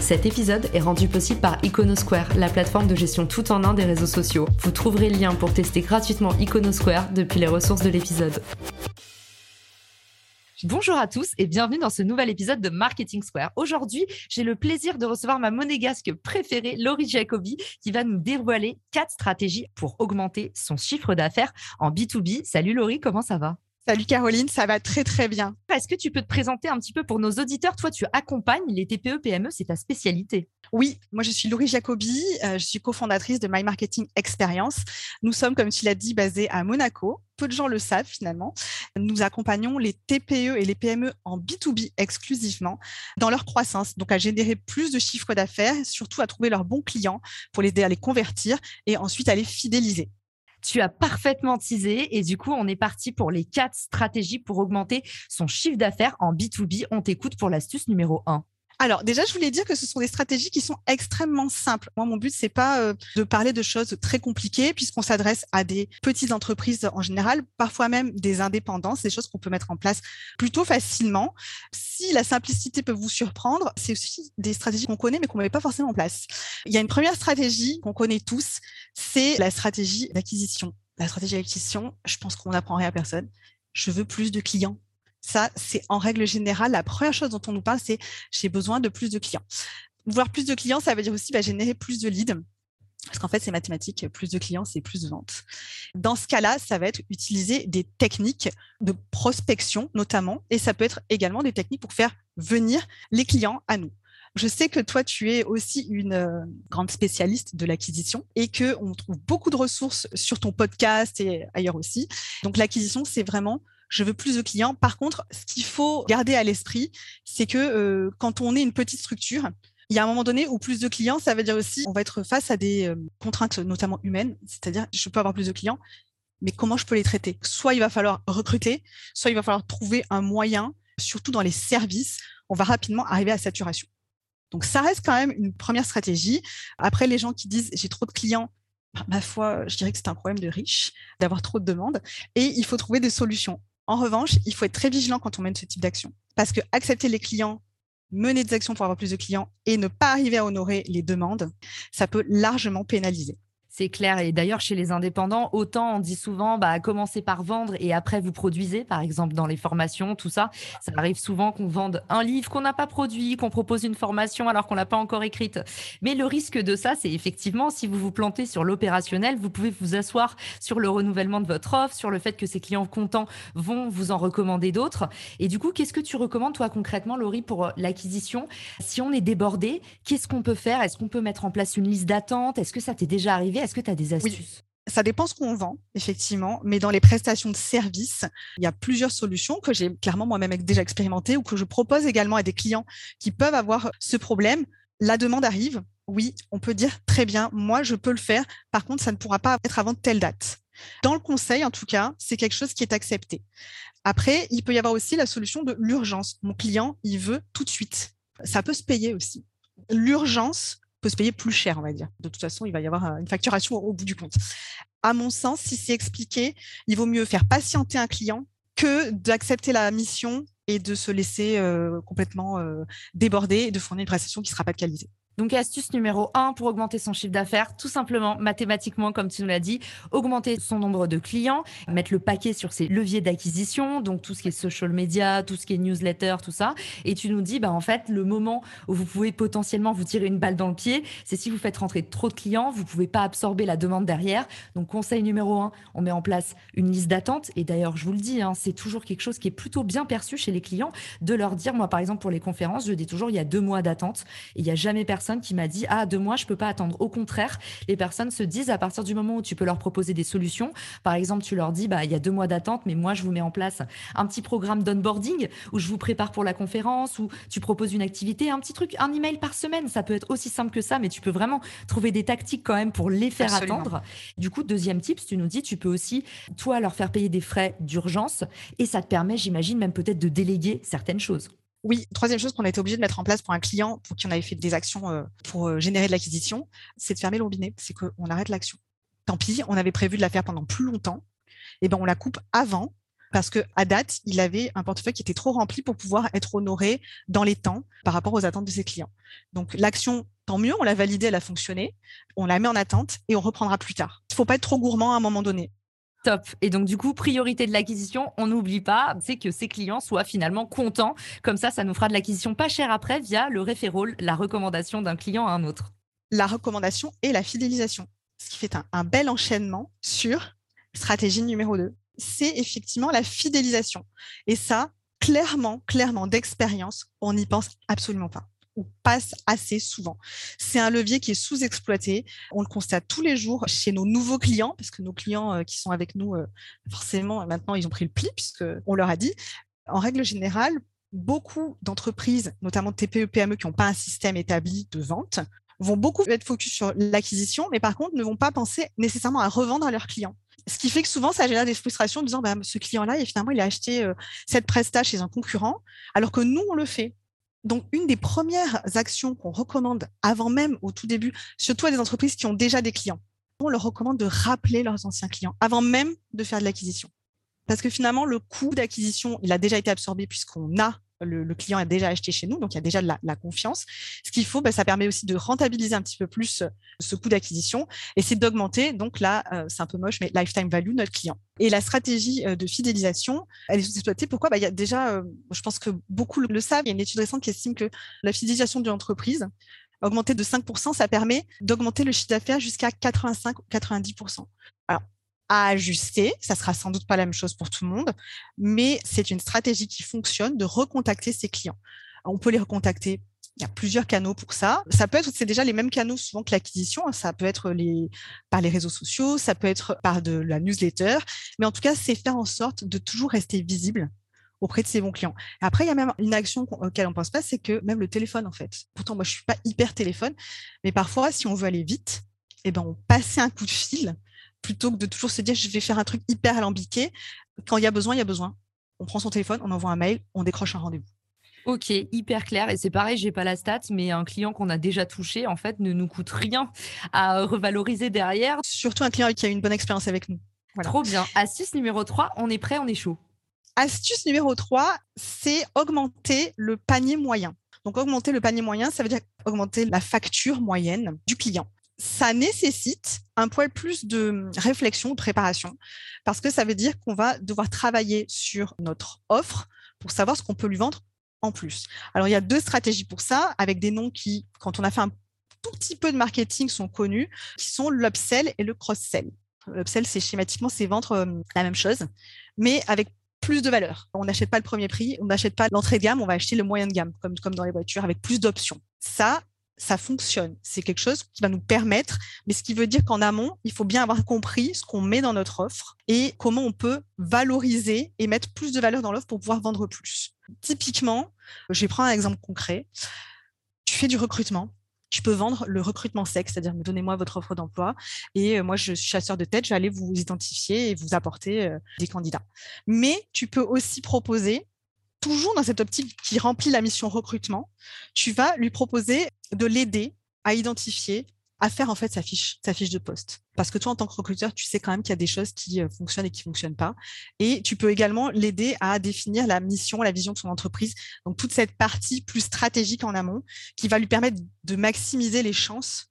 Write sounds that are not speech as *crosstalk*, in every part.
Cet épisode est rendu possible par Iconosquare, la plateforme de gestion tout en un des réseaux sociaux. Vous trouverez le lien pour tester gratuitement Iconosquare depuis les ressources de l'épisode. Bonjour à tous et bienvenue dans ce nouvel épisode de Marketing Square. Aujourd'hui, j'ai le plaisir de recevoir ma monégasque préférée, Laurie Jacobi, qui va nous dévoiler quatre stratégies pour augmenter son chiffre d'affaires en B2B. Salut Laurie, comment ça va? Salut Caroline, ça va très très bien. Est-ce que tu peux te présenter un petit peu pour nos auditeurs? Toi, tu accompagnes les TPE PME, c'est ta spécialité. Oui, moi je suis Laurie Jacobi, euh, je suis cofondatrice de My Marketing Experience. Nous sommes, comme tu l'as dit, basés à Monaco. Peu de gens le savent finalement. Nous accompagnons les TPE et les PME en B2B exclusivement dans leur croissance, donc à générer plus de chiffres d'affaires, surtout à trouver leurs bons clients pour les aider à les convertir et ensuite à les fidéliser. Tu as parfaitement teasé et du coup, on est parti pour les quatre stratégies pour augmenter son chiffre d'affaires en B2B. On t'écoute pour l'astuce numéro 1. Alors déjà, je voulais dire que ce sont des stratégies qui sont extrêmement simples. Moi, mon but c'est pas euh, de parler de choses très compliquées puisqu'on s'adresse à des petites entreprises en général, parfois même des indépendants, des choses qu'on peut mettre en place plutôt facilement. Si la simplicité peut vous surprendre, c'est aussi des stratégies qu'on connaît mais qu'on ne met pas forcément en place. Il y a une première stratégie qu'on connaît tous, c'est la stratégie d'acquisition. La stratégie d'acquisition, je pense qu'on n'apprend rien à personne. Je veux plus de clients ça, c'est en règle générale, la première chose dont on nous parle, c'est j'ai besoin de plus de clients. Voir plus de clients, ça veut dire aussi bah, générer plus de leads. Parce qu'en fait, c'est mathématique, plus de clients, c'est plus de ventes. Dans ce cas-là, ça va être utiliser des techniques de prospection notamment, et ça peut être également des techniques pour faire venir les clients à nous. Je sais que toi, tu es aussi une euh, grande spécialiste de l'acquisition et que on trouve beaucoup de ressources sur ton podcast et ailleurs aussi. Donc l'acquisition, c'est vraiment je veux plus de clients. Par contre, ce qu'il faut garder à l'esprit, c'est que euh, quand on est une petite structure, il y a un moment donné où plus de clients, ça veut dire aussi on va être face à des euh, contraintes notamment humaines, c'est-à-dire je peux avoir plus de clients, mais comment je peux les traiter? Soit il va falloir recruter, soit il va falloir trouver un moyen, surtout dans les services, on va rapidement arriver à saturation. Donc ça reste quand même une première stratégie. Après, les gens qui disent j'ai trop de clients, bah, ma foi, je dirais que c'est un problème de riche, d'avoir trop de demandes, et il faut trouver des solutions. En revanche, il faut être très vigilant quand on mène ce type d'action. Parce que accepter les clients, mener des actions pour avoir plus de clients et ne pas arriver à honorer les demandes, ça peut largement pénaliser. C'est clair. Et d'ailleurs, chez les indépendants, autant on dit souvent, bah, commencez par vendre et après vous produisez, par exemple dans les formations, tout ça. Ça arrive souvent qu'on vende un livre qu'on n'a pas produit, qu'on propose une formation alors qu'on l'a pas encore écrite. Mais le risque de ça, c'est effectivement, si vous vous plantez sur l'opérationnel, vous pouvez vous asseoir sur le renouvellement de votre offre, sur le fait que ces clients contents vont vous en recommander d'autres. Et du coup, qu'est-ce que tu recommandes, toi, concrètement, Laurie, pour euh, l'acquisition? Si on est débordé, qu'est-ce qu'on peut faire? Est-ce qu'on peut mettre en place une liste d'attente? Est-ce que ça t'est déjà arrivé? Est-ce que tu as des astuces? Ça dépend ce qu'on vend, effectivement, mais dans les prestations de services, il y a plusieurs solutions que j'ai clairement moi-même déjà expérimentées ou que je propose également à des clients qui peuvent avoir ce problème. La demande arrive, oui, on peut dire très bien, moi je peux le faire, par contre ça ne pourra pas être avant telle date. Dans le conseil, en tout cas, c'est quelque chose qui est accepté. Après, il peut y avoir aussi la solution de l'urgence. Mon client, il veut tout de suite. Ça peut se payer aussi. L'urgence, se payer plus cher, on va dire. De toute façon, il va y avoir euh, une facturation au, bout du compte. À mon sens, si c'est expliqué, il vaut mieux faire patienter un client que d'accepter la mission et de se laisser euh, complètement euh, déborder et de fournir une prestation qui ne sera pas de. Donc, astuce numéro un pour augmenter son chiffre d'affaires, tout simplement, mathématiquement, comme tu nous l'as dit, augmenter son nombre de clients, mettre le paquet sur ses leviers d'acquisition, donc tout ce qui est social media, tout ce qui est newsletter, tout ça. Et tu nous dis, bah, en fait, le moment où vous pouvez potentiellement vous tirer une balle dans le pied, c'est si vous faites rentrer trop de clients, vous pouvez pas absorber la demande derrière. Donc, conseil numéro un, on met en place une liste d'attente. Et d'ailleurs, je vous le dis, hein, c'est toujours quelque chose qui est plutôt bien perçu chez les clients de leur dire, moi, par exemple, pour les conférences, je dis toujours, il y a deux mois d'attente il n'y a jamais personne personne qui m'a dit Ah, de moi, je peux pas attendre. Au contraire, les personnes se disent à partir du moment où tu peux leur proposer des solutions, par exemple, tu leur dis bah, Il y a deux mois d'attente, mais moi, je vous mets en place un petit programme d'onboarding où je vous prépare pour la conférence, où tu proposes une activité, un petit truc, un email par semaine. Ça peut être aussi simple que ça, mais tu peux vraiment trouver des tactiques quand même pour les faire attendre. Du coup, deuxième tips, tu nous dis Tu peux aussi, toi, leur faire payer des frais d'urgence et ça te permet, j'imagine, même peut-être de déléguer certaines choses. Oui, troisième chose qu'on a été obligé de mettre en place pour un client pour qui on avait fait des actions euh, pour euh, générer de l'acquisition, c'est de fermer le robinet, c'est qu'on arrête l'action. Tant pis, on avait prévu de la faire pendant plus longtemps, et eh ben on la coupe avant parce que à date, il avait un portefeuille qui était trop rempli pour pouvoir être honoré dans les temps par rapport aux attentes de ses clients. Donc l'action, tant mieux, on l'a validée, elle a fonctionné, on la met en attente et on reprendra plus tard. Il ne faut pas être trop gourmand à un moment donné. Top. Et donc, du coup, priorité de l'acquisition, on n'oublie pas, c'est que ses clients soient finalement contents. Comme ça, ça nous fera de l'acquisition pas chère après via le référol, la recommandation d'un client à un autre. La recommandation et la fidélisation. Ce qui fait un, bel enchaînement sur stratégie numéro 2. C'est effectivement la fidélisation. Et ça, clairement, clairement, d'expérience, on n'y pense absolument pas passe assez souvent. C'est un levier qui est sous-exploité. On le constate tous les jours chez nos nouveaux clients, parce que nos clients euh, qui sont avec nous, euh, forcément, maintenant, ils ont pris le pli, puisqu'on leur a dit. En règle générale, beaucoup d'entreprises, notamment TPE, PME, qui n'ont pas un système établi de vente, vont beaucoup être focus sur l'acquisition, mais par contre ne vont pas penser nécessairement à revendre à leurs clients. Ce qui fait que souvent, ça génère des frustrations en disant bah, ce client-là, finalement, il a acheté euh, cette presta chez un concurrent, alors que nous, on le fait. Donc, une des premières actions qu'on recommande avant même, au tout début, surtout à des entreprises qui ont déjà des clients, on leur recommande de rappeler leurs anciens clients avant même de faire de l'acquisition. Parce que finalement, le coût d'acquisition, il a déjà été absorbé puisqu'on a le, client a déjà acheté chez nous, donc il y a déjà de la, confiance. Ce qu'il faut, ben, ça permet aussi de rentabiliser un petit peu plus euh, ce coût d'acquisition et c'est d'augmenter, donc là, euh, c'est un peu moche, mais lifetime value notre client. Et la stratégie euh, de fidélisation, elle est sous-exploitée. Pourquoi? Ben, Il y a déjà, je pense que beaucoup le savent, il y a une étude récente qui estime que la fidélisation d'une entreprise, augmenter de 5%, ça permet d'augmenter le chiffre d'affaires jusqu'à 85 ou 90%. Alors, à ajuster. Ça sera sans doute pas la même chose pour tout le monde, mais c'est une stratégie qui fonctionne de recontacter ses clients. On peut les recontacter. Il y a plusieurs canaux pour ça. Ça peut être, c'est déjà les mêmes canaux souvent que l'acquisition. Hein. Ça peut être par les réseaux sociaux, ça peut être par de la newsletter, mais en tout cas, c'est faire en sorte de toujours rester visible auprès de ses bons clients. Après, il y a même une action auquel on pense pas, c'est que même le téléphone, en fait. Pourtant, moi, je suis pas hyper téléphone, mais parfois, si on veut aller vite, eh ben, on passe un coup de fil plutôt que de toujours se dire je vais faire un truc hyper alambiqué. Quand il y a besoin, il y a besoin. On prend son téléphone, on envoie un mail, on décroche un rendez-vous. Ok, hyper clair. Et c'est pareil, j'ai pas la stat, mais un client qu'on a déjà touché, en fait, ne nous coûte rien à revaloriser derrière. Surtout un client qui a une bonne expérience avec nous. Trop bien. Astuce numéro 3, on est prêt, on est chaud. Astuce numéro 3, c'est augmenter le panier moyen. Donc, augmenter le panier moyen, ça veut dire augmenter la facture moyenne du client ça nécessite un poil plus de réflexion, de préparation, parce que ça veut dire qu'on va devoir travailler sur notre offre pour savoir ce qu'on peut lui vendre en plus. Alors, il y a deux stratégies pour ça, avec des noms qui, quand on a fait un tout petit peu de marketing, sont connus, qui sont l'upsell et le cross-sell. L'upsell, c'est schématiquement, c'est vendre euh, la même chose, mais avec plus de valeur. On n'achète pas le premier prix, on n'achète pas l'entrée de gamme, on va acheter le moyen de gamme, comme, comme dans les voitures, avec plus d'options. Ça, ça fonctionne. C'est quelque chose qui va nous permettre, mais ce qui veut dire qu'en amont, il faut bien avoir compris ce qu'on met dans notre offre et comment on peut valoriser et mettre plus de valeur dans l'offre pour pouvoir vendre plus. Typiquement, je vais prendre un exemple concret. Tu fais du recrutement. Tu peux vendre le recrutement sec, c'est-à-dire donnez-moi votre offre d'emploi et euh, moi je suis chasseur de tête, je vais aller vous identifier et vous apporter euh, des candidats. Mais tu peux aussi proposer toujours dans cette optique qui remplit la mission recrutement, tu vas lui proposer de l'aider à identifier, à faire en fait sa fiche, sa fiche de poste. Parce que toi, en tant que recruteur, tu sais quand même qu'il y a des choses qui euh, fonctionnent et qui fonctionnent pas. Et tu peux également l'aider à définir la mission, la vision de son entreprise. Donc toute cette partie plus stratégique en amont qui va lui permettre de maximiser les chances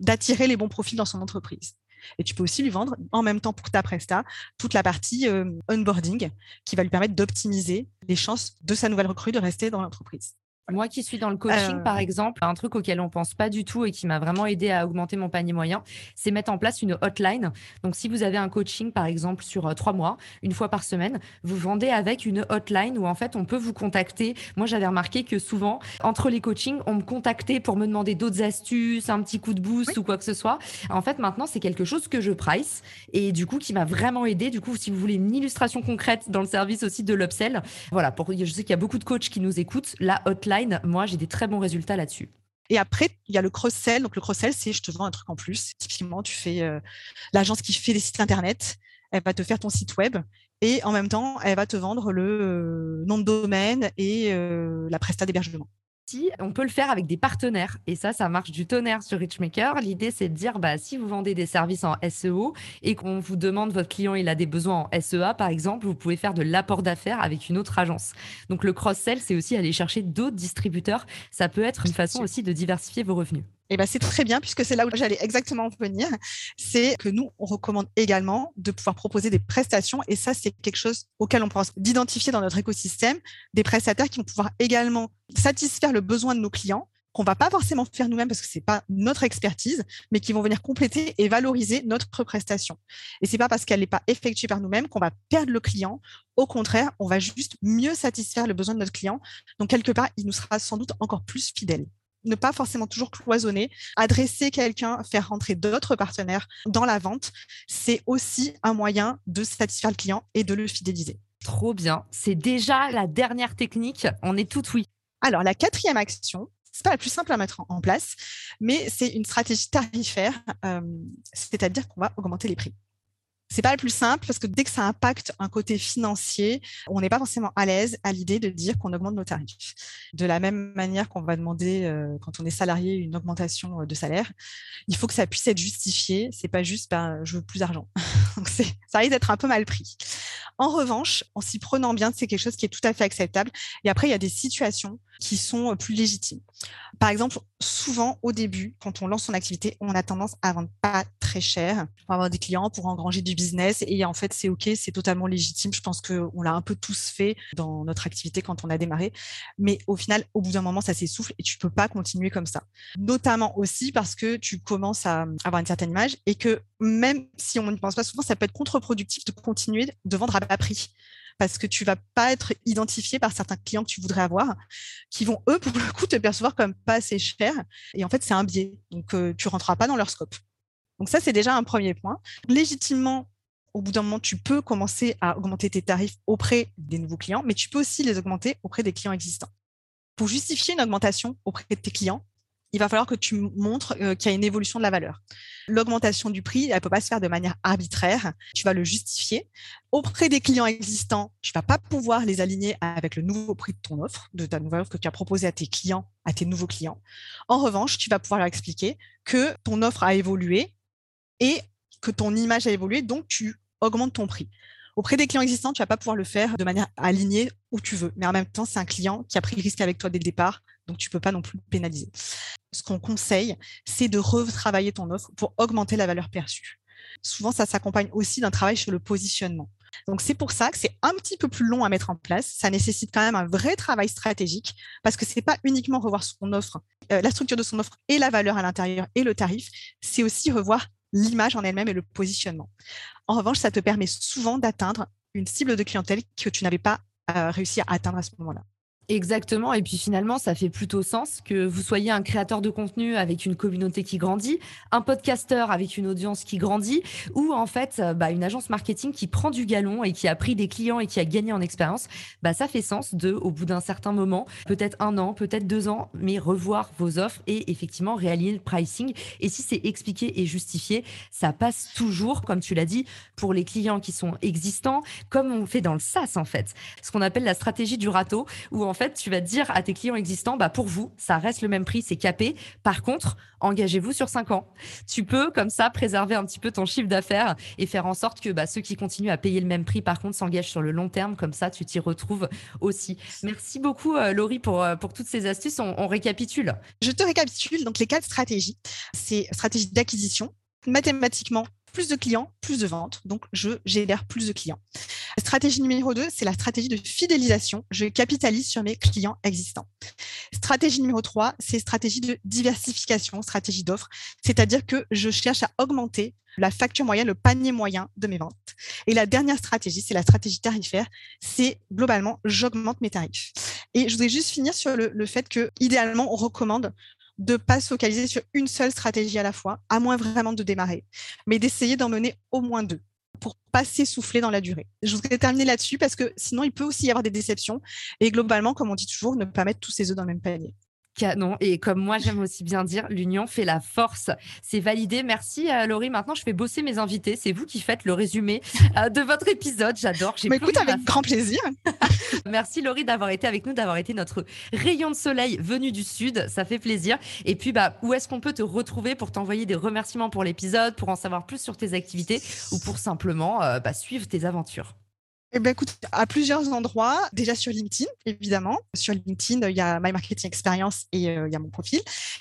d'attirer les bons profils dans son entreprise. Et tu peux aussi lui vendre en même temps pour ta presta toute la partie euh, onboarding qui va lui permettre d'optimiser les chances de sa nouvelle recrue de rester dans l'entreprise. Moi qui suis dans le coaching, par exemple, un truc auquel on pense pas du tout et qui m'a vraiment aidé à augmenter mon panier moyen, c'est mettre en place une hotline. Donc, si vous avez un coaching, par exemple, sur trois mois, une fois par semaine, vous vendez avec une hotline où en fait on peut vous contacter. Moi, j'avais remarqué que souvent, entre les coachings, on me contactait pour me demander d'autres astuces, un petit coup de boost ou quoi que ce soit. En fait, maintenant, c'est quelque chose que je price et du coup qui m'a vraiment aidé. Du coup, si vous voulez une illustration concrète dans le service aussi de l'upsell, voilà, pour, je sais qu'il y a beaucoup de coachs qui nous écoutent. La hotline, moi, j'ai des très bons résultats là-dessus. Et après, il y a le cross-sell. Donc, le cross-sell, c'est je te vends un truc en plus. Typiquement, tu fais euh, l'agence qui fait des sites Internet, elle va te faire ton site web et en même temps, elle va te vendre le euh, nom de domaine et euh, la prestat d'hébergement on peut le faire avec des partenaires. Et ça, ça marche du tonnerre sur Richmaker. L'idée, c'est de dire, bah, si vous vendez des services en SEO et qu'on vous demande, votre client, il a des besoins en SEA, par exemple, vous pouvez faire de l'apport d'affaires avec une autre agence. Donc, le cross-sell, c'est aussi aller chercher d'autres distributeurs. Ça peut être une façon aussi de diversifier vos revenus. Eh ben, c'est très bien puisque c'est là où j'allais exactement venir. C'est que nous, on recommande également de pouvoir proposer des prestations et ça, c'est quelque chose auquel on pense d'identifier dans notre écosystème des prestataires qui vont pouvoir également satisfaire le besoin de nos clients qu'on va pas forcément faire nous-mêmes parce que c'est pas notre expertise, mais qui vont venir compléter et valoriser notre prestation. Et c'est pas parce qu'elle n'est pas effectuée par nous-mêmes qu'on va perdre le client. Au contraire, on va juste mieux satisfaire le besoin de notre client. Donc quelque part, il nous sera sans doute encore plus fidèle ne pas forcément toujours cloisonner, adresser quelqu'un, faire rentrer d'autres partenaires dans la vente, c'est aussi un moyen de satisfaire le client et de le fidéliser. Trop bien. C'est déjà la dernière technique. On est tout oui. Alors, la quatrième action, c'est pas la plus simple à mettre en place, mais c'est une stratégie tarifaire, euh, c'est-à-dire qu'on va augmenter les prix. C'est pas le plus simple parce que dès que ça impacte un côté financier, on n'est pas forcément à l'aise à l'idée de dire qu'on augmente nos tarifs. De la même manière qu'on va demander euh, quand on est salarié une augmentation euh, de salaire, il faut que ça puisse être justifié. C'est pas juste ben, je veux plus d'argent. *laughs* Ça risque d'être un peu mal pris. En revanche, en s'y prenant bien, c'est quelque chose qui est tout à fait acceptable. Et après, il y a des situations qui sont euh, plus légitimes. Par exemple, souvent au début, quand on lance son activité, on a tendance à vendre pas cher pour avoir des clients, pour engranger du business. Et en fait, c'est OK, c'est totalement légitime. Je pense qu'on l'a un peu tous fait dans notre activité quand on a démarré. Mais au final, au bout d'un moment, ça s'essouffle et tu peux pas continuer comme ça. Notamment aussi parce que tu commences à avoir une certaine image et que même si on n'y pense pas souvent, ça peut être contre-productif de continuer de vendre à bas prix parce que tu vas pas être identifié par certains clients que tu voudrais avoir, qui vont eux pour le coup te percevoir comme pas assez cher. Et en fait, c'est un biais, donc euh, tu rentreras pas dans leur scope. Donc ça, c'est déjà un premier point. Légitimement, au bout d'un moment, tu peux commencer à augmenter tes tarifs auprès des nouveaux clients, mais tu peux aussi les augmenter auprès des clients existants. Pour justifier une augmentation auprès de tes clients, il va falloir que tu montres euh, qu'il y a une évolution de la valeur. L'augmentation du prix, elle ne peut pas se faire de manière arbitraire. Tu vas le justifier. Auprès des clients existants, tu vas pas pouvoir les aligner avec le nouveau prix de ton offre, de ta nouvelle offre que tu as proposée à tes clients, à tes nouveaux clients. En revanche, tu vas pouvoir leur expliquer que ton offre a évolué et que ton image a évolué, donc tu augmentes ton prix. Auprès des clients existants, tu vas pas pouvoir le faire de manière alignée où tu veux. Mais en même temps, c'est un client qui a pris le risque avec toi dès le départ, donc tu peux pas non plus pénaliser. Ce qu'on conseille, c'est de retravailler ton offre pour augmenter la valeur perçue. Souvent, ça s'accompagne aussi d'un travail sur le positionnement. Donc c'est pour ça que c'est un petit peu plus long à mettre en place. Ça nécessite quand même un vrai travail stratégique parce que c'est pas uniquement revoir son offre, euh, la structure de son offre et la valeur à l'intérieur et le tarif, c'est aussi revoir l'image en elle-même et le positionnement. En revanche, ça te permet souvent d'atteindre une cible de clientèle que tu n'avais pas euh, réussi à atteindre à ce moment-là. Exactement. Et puis finalement, ça fait plutôt sens que vous soyez un créateur de contenu avec une communauté qui grandit, un podcasteur avec une audience qui grandit, ou en fait euh, bah, une agence marketing qui prend du galon et qui a pris des clients et qui a gagné en expérience. Bah, ça fait sens de, au bout d'un certain moment, peut-être un an, peut-être deux ans, mais revoir vos offres et effectivement réaligner le pricing. Et si c'est expliqué et justifié, ça passe toujours, comme tu l'as dit, pour les clients qui sont existants, comme on fait dans le SaaS en fait. Ce qu'on appelle la stratégie du râteau, où en fait, tu vas dire à tes clients existants, bah, pour vous, ça reste le même prix, c'est capé. Par contre, engagez-vous sur 5 ans. Tu peux, comme ça, préserver un petit peu ton chiffre d'affaires et faire en sorte que bah, ceux qui continuent à payer le même prix, par contre, s'engagent sur le long terme. Comme ça, tu t'y retrouves aussi. Merci beaucoup, euh, Laurie, pour, euh, pour toutes ces astuces. On, on récapitule. Je te récapitule. Donc, les quatre stratégies, c'est stratégie d'acquisition, mathématiquement, plus de clients, plus de ventes. Donc, je génère plus de clients. Stratégie numéro 2, c'est la stratégie de fidélisation. Je capitalise sur mes clients existants. Stratégie numéro 3, c'est stratégie de diversification, stratégie d'offre, c'est-à-dire que je cherche à augmenter la facture moyenne, le panier moyen de mes ventes. Et la dernière stratégie, c'est la stratégie tarifaire. C'est globalement, j'augmente mes tarifs. Et je voudrais juste finir sur le, fait que, idéalement, on recommande de ne pas se focaliser sur une seule stratégie à la fois, à moins vraiment de démarrer, mais d'essayer d'en mener au moins deux pour pas s'essouffler dans la durée. Je voudrais terminer là-dessus parce que sinon, il peut aussi y avoir des déceptions. Et globalement, comme on dit toujours, ne pas mettre tous ses œufs dans le même panier canon. Et comme moi, j'aime aussi bien dire, l'union fait la force. C'est validé. Merci, euh, Laurie. Maintenant, je fais bosser mes invités. C'est vous qui faites le résumé euh, de votre épisode. J'adore. Mais écoute, avec grand plaisir. *laughs* Merci, Laurie, d'avoir été avec nous, d'avoir été notre rayon de soleil venu du Sud. Ça fait plaisir. Et puis, bah, où est-ce qu'on peut te retrouver pour t'envoyer des remerciements pour l'épisode, pour en savoir plus sur tes activités ou pour simplement euh, bah, suivre tes aventures? Eh ben, écoute, à plusieurs endroits. Déjà sur LinkedIn, évidemment. Sur LinkedIn, il y a My Marketing Experience et euh, il y a mon profil.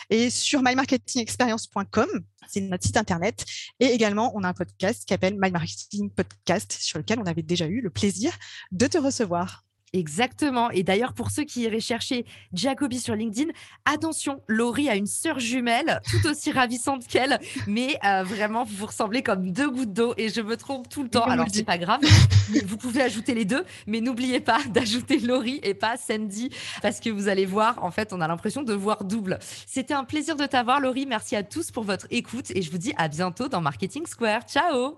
Et sur mymarketingexperience.com, c'est notre site internet. Et également, on a un podcast qui s'appelle My Marketing Podcast, sur lequel on avait déjà eu le plaisir de te recevoir. Exactement. Et d'ailleurs, pour ceux qui iraient chercher Jacobi sur LinkedIn, attention, Laurie a une sœur jumelle tout aussi ravissante qu'elle, mais euh, vraiment, vous vous ressemblez comme deux gouttes d'eau et je me trompe tout le temps. Alors, c'est pas grave, vous pouvez ajouter les deux, mais n'oubliez pas *laughs* d'ajouter Laurie et pas Sandy parce que vous allez voir, en fait, on a l'impression de voir double. C'était un plaisir de t'avoir, Laurie. Merci à tous pour votre écoute et je vous dis à bientôt dans Marketing Square. Ciao!